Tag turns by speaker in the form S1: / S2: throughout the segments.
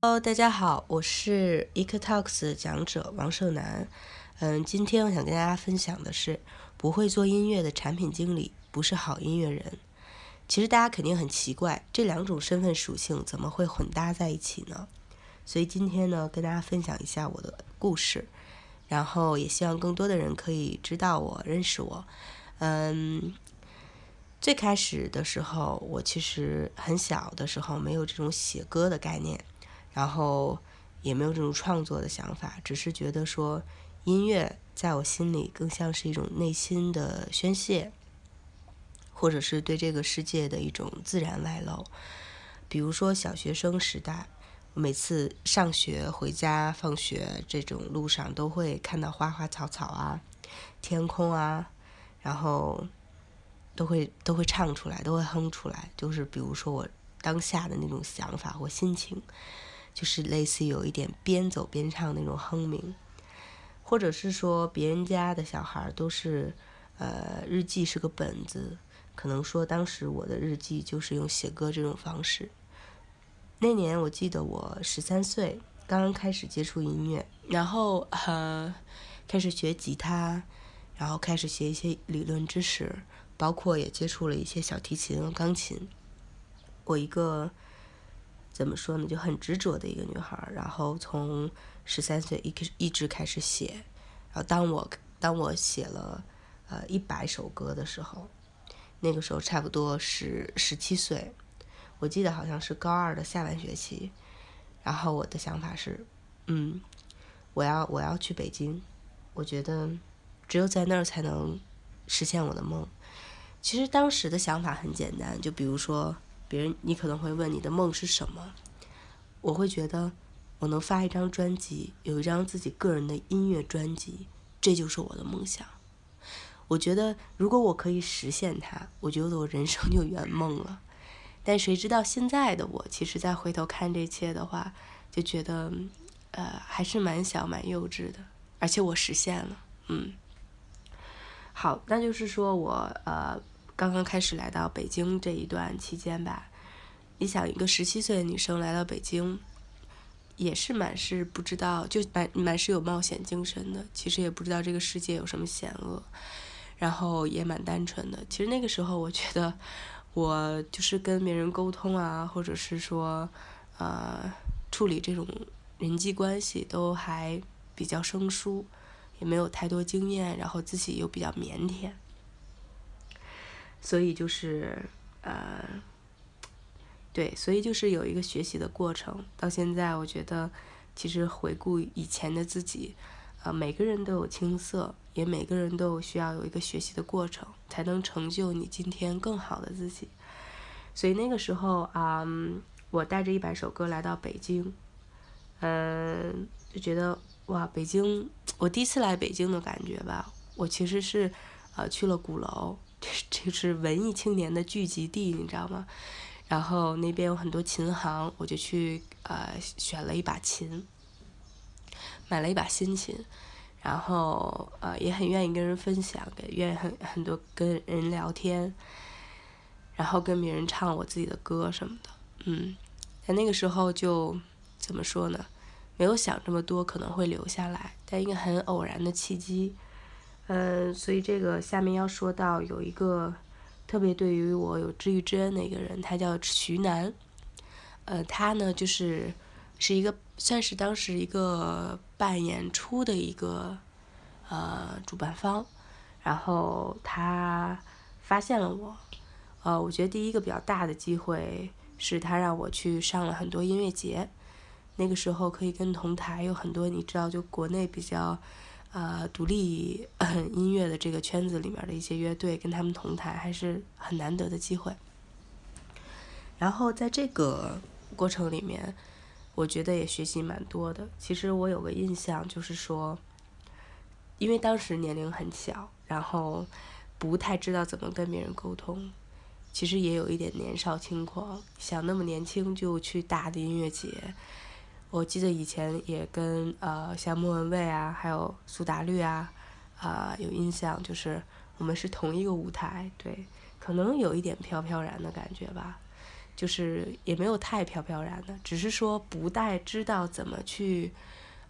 S1: Hello，大家好，我是 EcoTalks 讲者王胜男。嗯，今天我想跟大家分享的是，不会做音乐的产品经理不是好音乐人。其实大家肯定很奇怪，这两种身份属性怎么会混搭在一起呢？所以今天呢，跟大家分享一下我的故事，然后也希望更多的人可以知道我、认识我。嗯，最开始的时候，我其实很小的时候没有这种写歌的概念。然后也没有这种创作的想法，只是觉得说音乐在我心里更像是一种内心的宣泄，或者是对这个世界的一种自然外露。比如说小学生时代，每次上学回家、放学这种路上，都会看到花花草草啊、天空啊，然后都会都会唱出来，都会哼出来。就是比如说我当下的那种想法或心情。就是类似有一点边走边唱那种哼鸣，或者是说别人家的小孩都是，呃，日记是个本子，可能说当时我的日记就是用写歌这种方式。那年我记得我十三岁，刚刚开始接触音乐，然后呃开始学吉他，然后开始学一些理论知识，包括也接触了一些小提琴和、钢琴。我一个。怎么说呢？就很执着的一个女孩，然后从十三岁一一直开始写，然后当我当我写了呃一百首歌的时候，那个时候差不多是十七岁，我记得好像是高二的下半学期，然后我的想法是，嗯，我要我要去北京，我觉得只有在那儿才能实现我的梦。其实当时的想法很简单，就比如说。别人，你可能会问你的梦是什么？我会觉得，我能发一张专辑，有一张自己个人的音乐专辑，这就是我的梦想。我觉得，如果我可以实现它，我觉得我人生就圆梦了。但谁知道现在的我，其实再回头看这一切的话，就觉得，呃，还是蛮小、蛮幼稚的。而且我实现了，嗯。好，那就是说我，呃。刚刚开始来到北京这一段期间吧，你想一个十七岁的女生来到北京，也是满是不知道，就满满是有冒险精神的。其实也不知道这个世界有什么险恶，然后也蛮单纯的。其实那个时候，我觉得我就是跟别人沟通啊，或者是说，呃，处理这种人际关系都还比较生疏，也没有太多经验，然后自己又比较腼腆。所以就是，呃，对，所以就是有一个学习的过程。到现在，我觉得其实回顾以前的自己，呃，每个人都有青涩，也每个人都有需要有一个学习的过程，才能成就你今天更好的自己。所以那个时候啊，我带着一百首歌来到北京，嗯，就觉得哇，北京，我第一次来北京的感觉吧，我其实是呃去了鼓楼。这是文艺青年的聚集地，你知道吗？然后那边有很多琴行，我就去呃选了一把琴，买了一把新琴，然后呃也很愿意跟人分享，也愿意很很多跟人聊天，然后跟别人唱我自己的歌什么的，嗯，在那个时候就怎么说呢？没有想这么多，可能会留下来，但一个很偶然的契机。嗯，所以这个下面要说到有一个特别对于我有知遇之恩的一个人，他叫徐楠。呃，他呢就是是一个算是当时一个办演出的一个呃主办方，然后他发现了我。呃，我觉得第一个比较大的机会是他让我去上了很多音乐节，那个时候可以跟同台有很多你知道就国内比较。呃，独立音乐的这个圈子里面的一些乐队，跟他们同台还是很难得的机会。然后在这个过程里面，我觉得也学习蛮多的。其实我有个印象，就是说，因为当时年龄很小，然后不太知道怎么跟别人沟通，其实也有一点年少轻狂，想那么年轻就去大的音乐节。我记得以前也跟呃像莫文蔚啊，还有苏打绿啊，啊有印象，就是我们是同一个舞台，对，可能有一点飘飘然的感觉吧。就是也没有太飘飘然的，只是说不太知道怎么去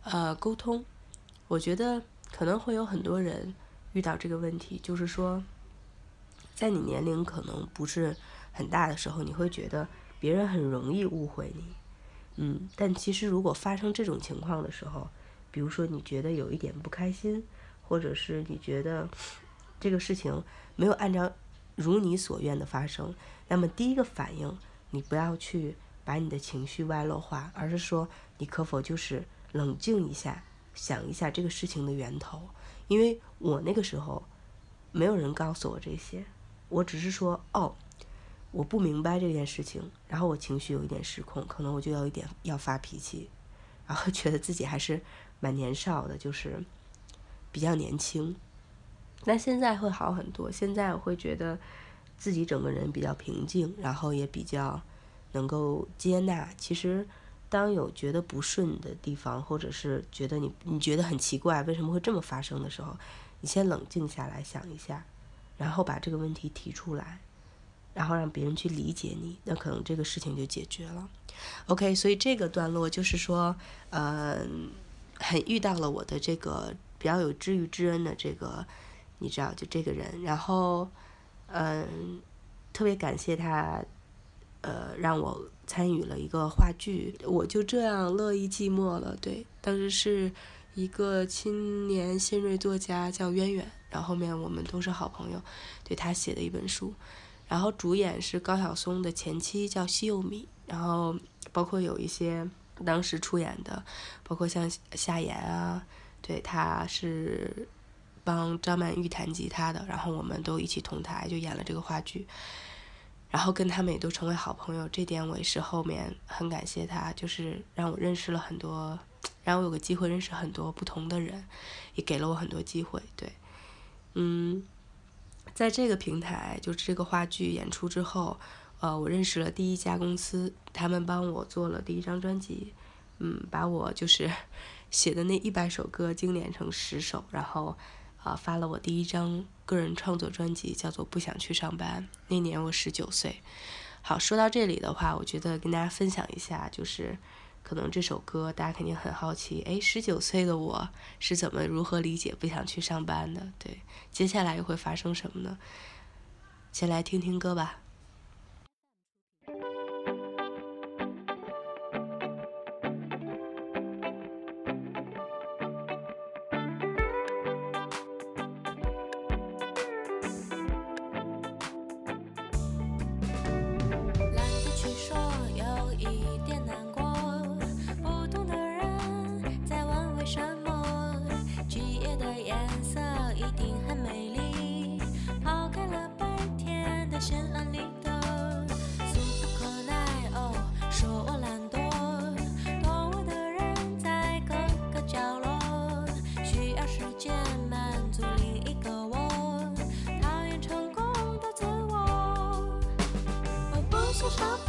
S1: 呃沟通。我觉得可能会有很多人遇到这个问题，就是说，在你年龄可能不是很大的时候，你会觉得别人很容易误会你，嗯，但其实如果发生这种情况的时候，比如说你觉得有一点不开心，或者是你觉得这个事情没有按照如你所愿的发生，那么第一个反应，你不要去把你的情绪外露化，而是说你可否就是冷静一下。想一下这个事情的源头，因为我那个时候没有人告诉我这些，我只是说哦，我不明白这件事情，然后我情绪有一点失控，可能我就要一点要发脾气，然后觉得自己还是蛮年少的，就是比较年轻。那现在会好很多，现在我会觉得自己整个人比较平静，然后也比较能够接纳。其实。当有觉得不顺的地方，或者是觉得你你觉得很奇怪，为什么会这么发生的时候，你先冷静下来想一下，然后把这个问题提出来，然后让别人去理解你，那可能这个事情就解决了。OK，所以这个段落就是说，嗯，很遇到了我的这个比较有知遇之恩的这个，你知道，就这个人，然后，嗯，特别感谢他，呃，让我。参与了一个话剧，我就这样乐意寂寞了。对，当时是一个青年新锐作家叫渊远，然后后面我们都是好朋友，对他写的一本书。然后主演是高晓松的前妻叫西柚米，然后包括有一些当时出演的，包括像夏言啊，对，他是帮张曼玉弹吉他的，然后我们都一起同台就演了这个话剧。然后跟他们也都成为好朋友，这点我也是后面很感谢他，就是让我认识了很多，让我有个机会认识很多不同的人，也给了我很多机会。对，嗯，在这个平台，就是这个话剧演出之后，呃，我认识了第一家公司，他们帮我做了第一张专辑，嗯，把我就是 写的那一百首歌精炼成十首，然后。啊，发了我第一张个人创作专辑，叫做《不想去上班》。那年我十九岁。好，说到这里的话，我觉得跟大家分享一下，就是可能这首歌大家肯定很好奇，哎，十九岁的我是怎么如何理解不想去上班的？对，接下来又会发生什么呢？先来听听歌吧。住手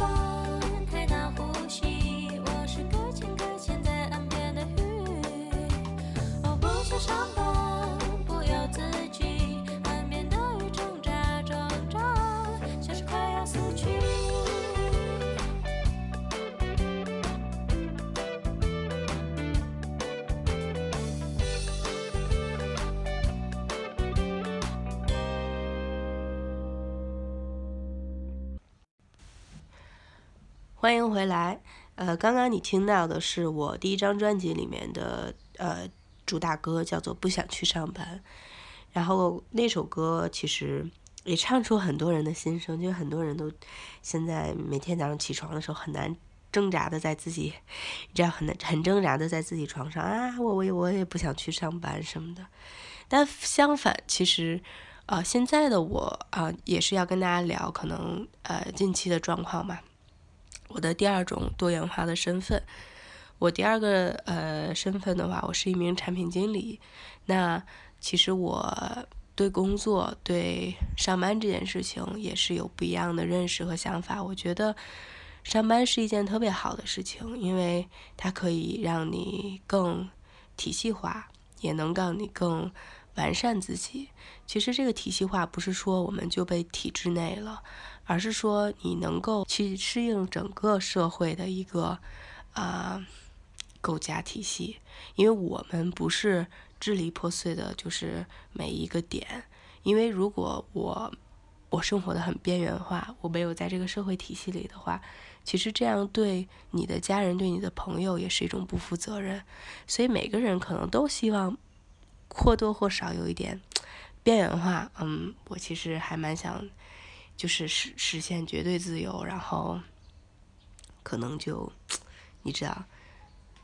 S1: 欢迎回来，呃，刚刚你听到的是我第一张专辑里面的呃主打歌，叫做《不想去上班》。然后那首歌其实也唱出很多人的心声，就很多人都现在每天早上起床的时候很难挣扎的在自己，这样很难很挣扎的在自己床上 啊，我我也我也不想去上班什么的。但相反，其实呃现在的我啊也是要跟大家聊可能呃近期的状况嘛。我的第二种多元化的身份，我第二个呃身份的话，我是一名产品经理。那其实我对工作、对上班这件事情也是有不一样的认识和想法。我觉得上班是一件特别好的事情，因为它可以让你更体系化，也能让你更完善自己。其实这个体系化不是说我们就被体制内了。而是说你能够去适应整个社会的一个啊构架体系。因为我们不是支离破碎的，就是每一个点。因为如果我我生活的很边缘化，我没有在这个社会体系里的话，其实这样对你的家人、对你的朋友也是一种不负责任。所以每个人可能都希望或多或少有一点边缘化。嗯，我其实还蛮想，就是实实现绝对自由，然后可能就你知道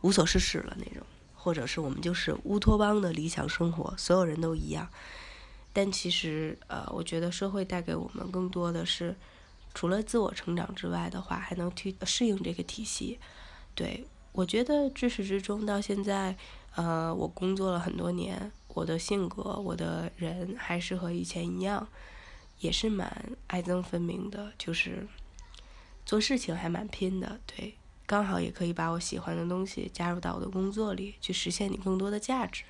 S1: 无所事事了那种，或者是我们就是乌托邦的理想生活，所有人都一样。但其实，呃，我觉得社会带给我们更多的是，除了自我成长之外的话，还能去适应这个体系。对我觉得至始至终到现在，呃，我工作了很多年，我的性格，我的人还是和以前一样，也是蛮爱憎分明的，就是做事情还蛮拼的。对，刚好也可以把我喜欢的东西加入到我的工作里，去实现你更多的价值。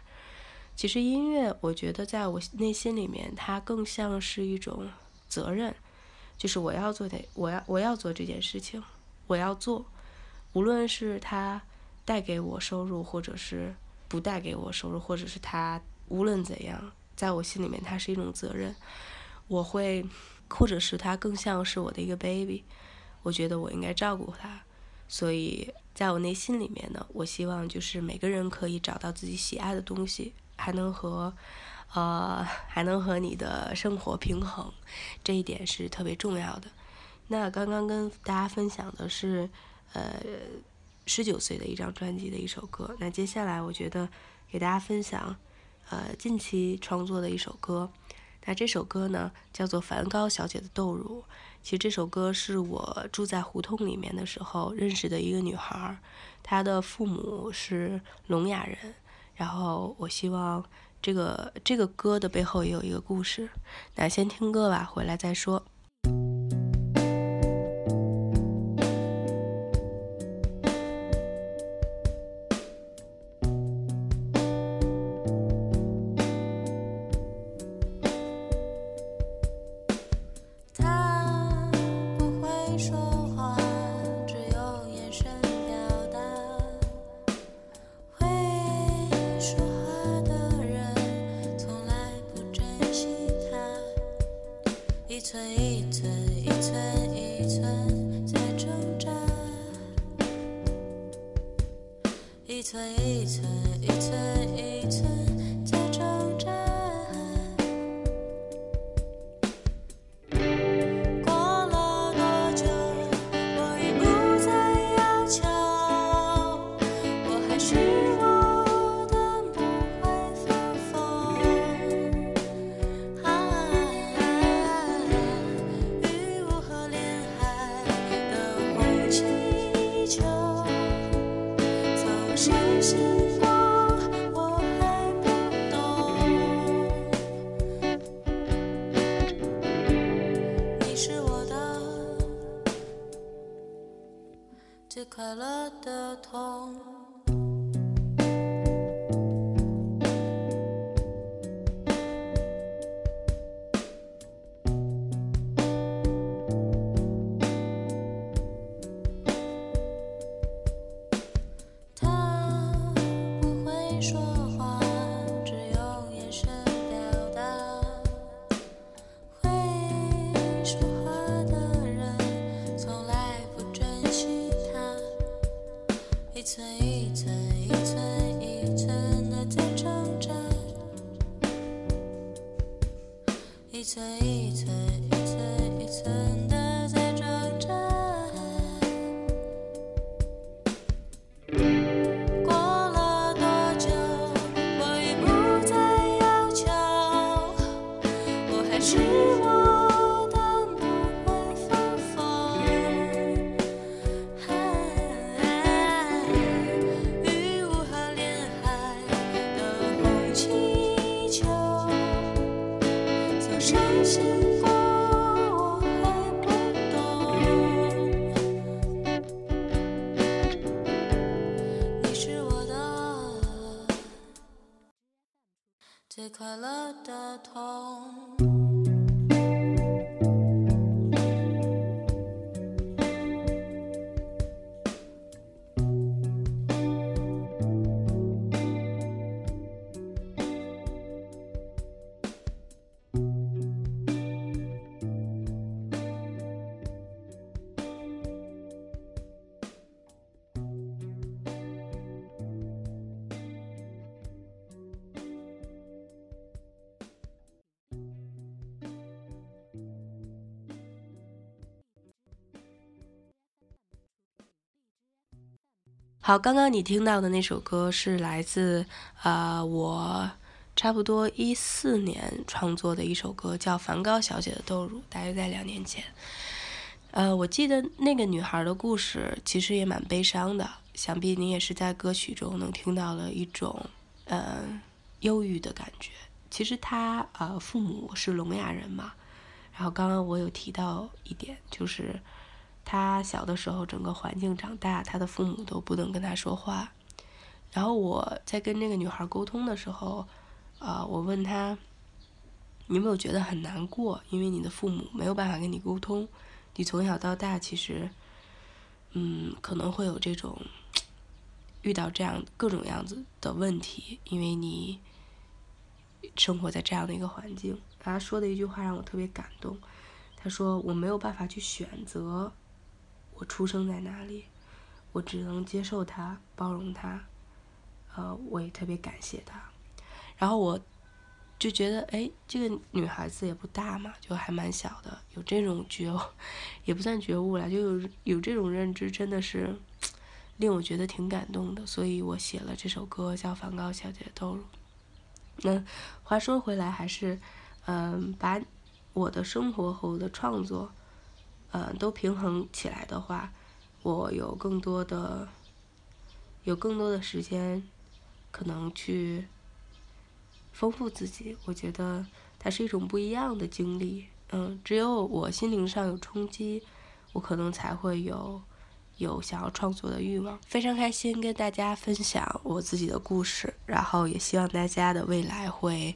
S1: 其实音乐，我觉得在我内心里面，它更像是一种责任，就是我要做的，我要我要做这件事情，我要做，无论是它带给我收入，或者是不带给我收入，或者是它无论怎样，在我心里面，它是一种责任。我会，或者是他更像是我的一个 baby，我觉得我应该照顾他。所以，在我内心里面呢，我希望就是每个人可以找到自己喜爱的东西。还能和，呃，还能和你的生活平衡，这一点是特别重要的。那刚刚跟大家分享的是，呃，十九岁的一张专辑的一首歌。那接下来我觉得给大家分享，呃，近期创作的一首歌。那这首歌呢叫做《梵高小姐的豆乳》。其实这首歌是我住在胡同里面的时候认识的一个女孩，她的父母是聋哑人。然后我希望这个这个歌的背后也有一个故事，那先听歌吧，回来再说。
S2: 最快乐的痛。
S1: 好，刚刚你听到的那首歌是来自啊我差不多一四年创作的一首歌，叫《梵高小姐的豆乳》，大约在两年前。呃，我记得那个女孩的故事其实也蛮悲伤的，想必你也是在歌曲中能听到了一种呃忧郁的感觉。其实她呃父母是聋哑人嘛，然后刚刚我有提到一点，就是他小的时候整个环境长大，他的父母都不能跟他说话。然后我在跟那个女孩沟通的时候，呃，我问她，你有没有觉得很难过？因为你的父母没有办法跟你沟通。你从小到大，其实，嗯，可能会有这种遇到这样各种样子的问题，因为你生活在这样的一个环境。他说的一句话让我特别感动，他说：“我没有办法去选择我出生在哪里，我只能接受它，包容它。”呃，我也特别感谢他。然后我。就觉得哎，这个女孩子也不大嘛，就还蛮小的，有这种觉悟，也不算觉悟了，就有有这种认知，真的是令我觉得挺感动的。所以我写了这首歌，叫《梵高小姐的豆乳》。那话说回来，还是嗯，把我的生活和我的创作，嗯，都平衡起来的话，我有更多的，有更多的时间，可能去。丰富自己，我觉得它是一种不一样的经历。嗯，只有我心灵上有冲击，我可能才会有有想要创作的欲望。非常开心跟大家分享我自己的故事，然后也希望大家的未来会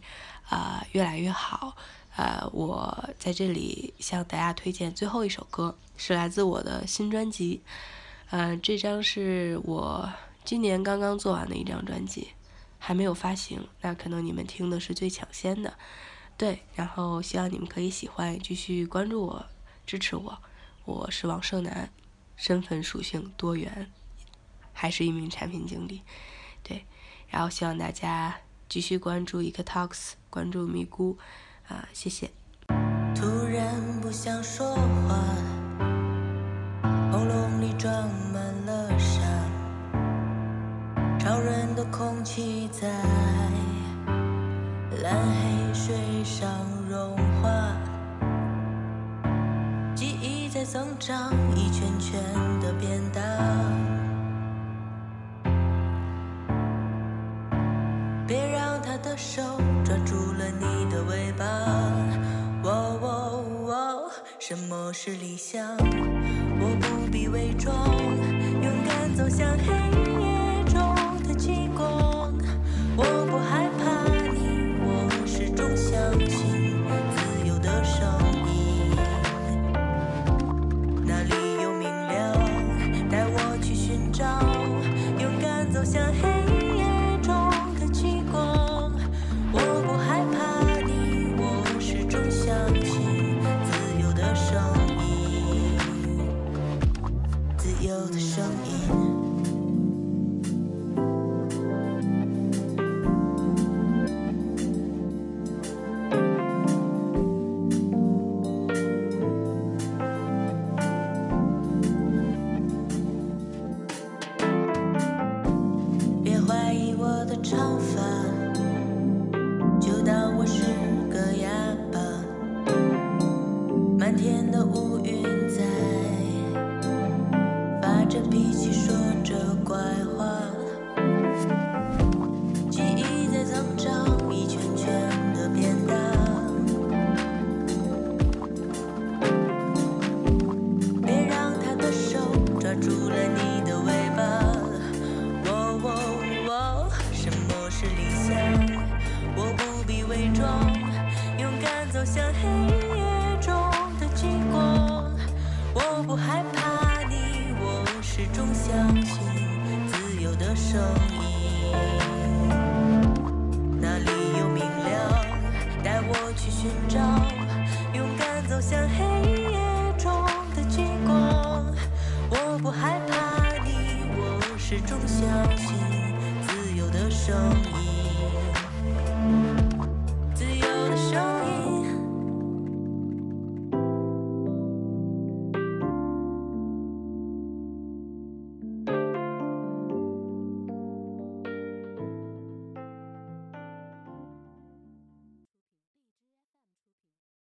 S1: 啊越来越好。呃，我在这里向大家推荐最后一首歌，是来自我的新专辑。嗯，这张是我今年刚刚做完的一张专辑。还没有发行，那可能你们听的是最抢先的，对。然后希望你们可以喜欢，继续关注我，支持我。我是王胜男，身份属性多元，还是一名产品经理，对。然后希望大家继续关注一个 talks，关注咪咕，啊，谢谢。突然不想说话，喉咙里装满了沙。潮润的空气在蓝黑水上融化，记忆在增长，一圈圈的变大。的手抓住了你的尾巴。喔喔喔，什么是理想？我不必伪装，勇敢走向黑。相信自由的声音那里有明亮带我去寻找勇敢走向黑夜中的极光。我不害怕你我始终相信自由的声音。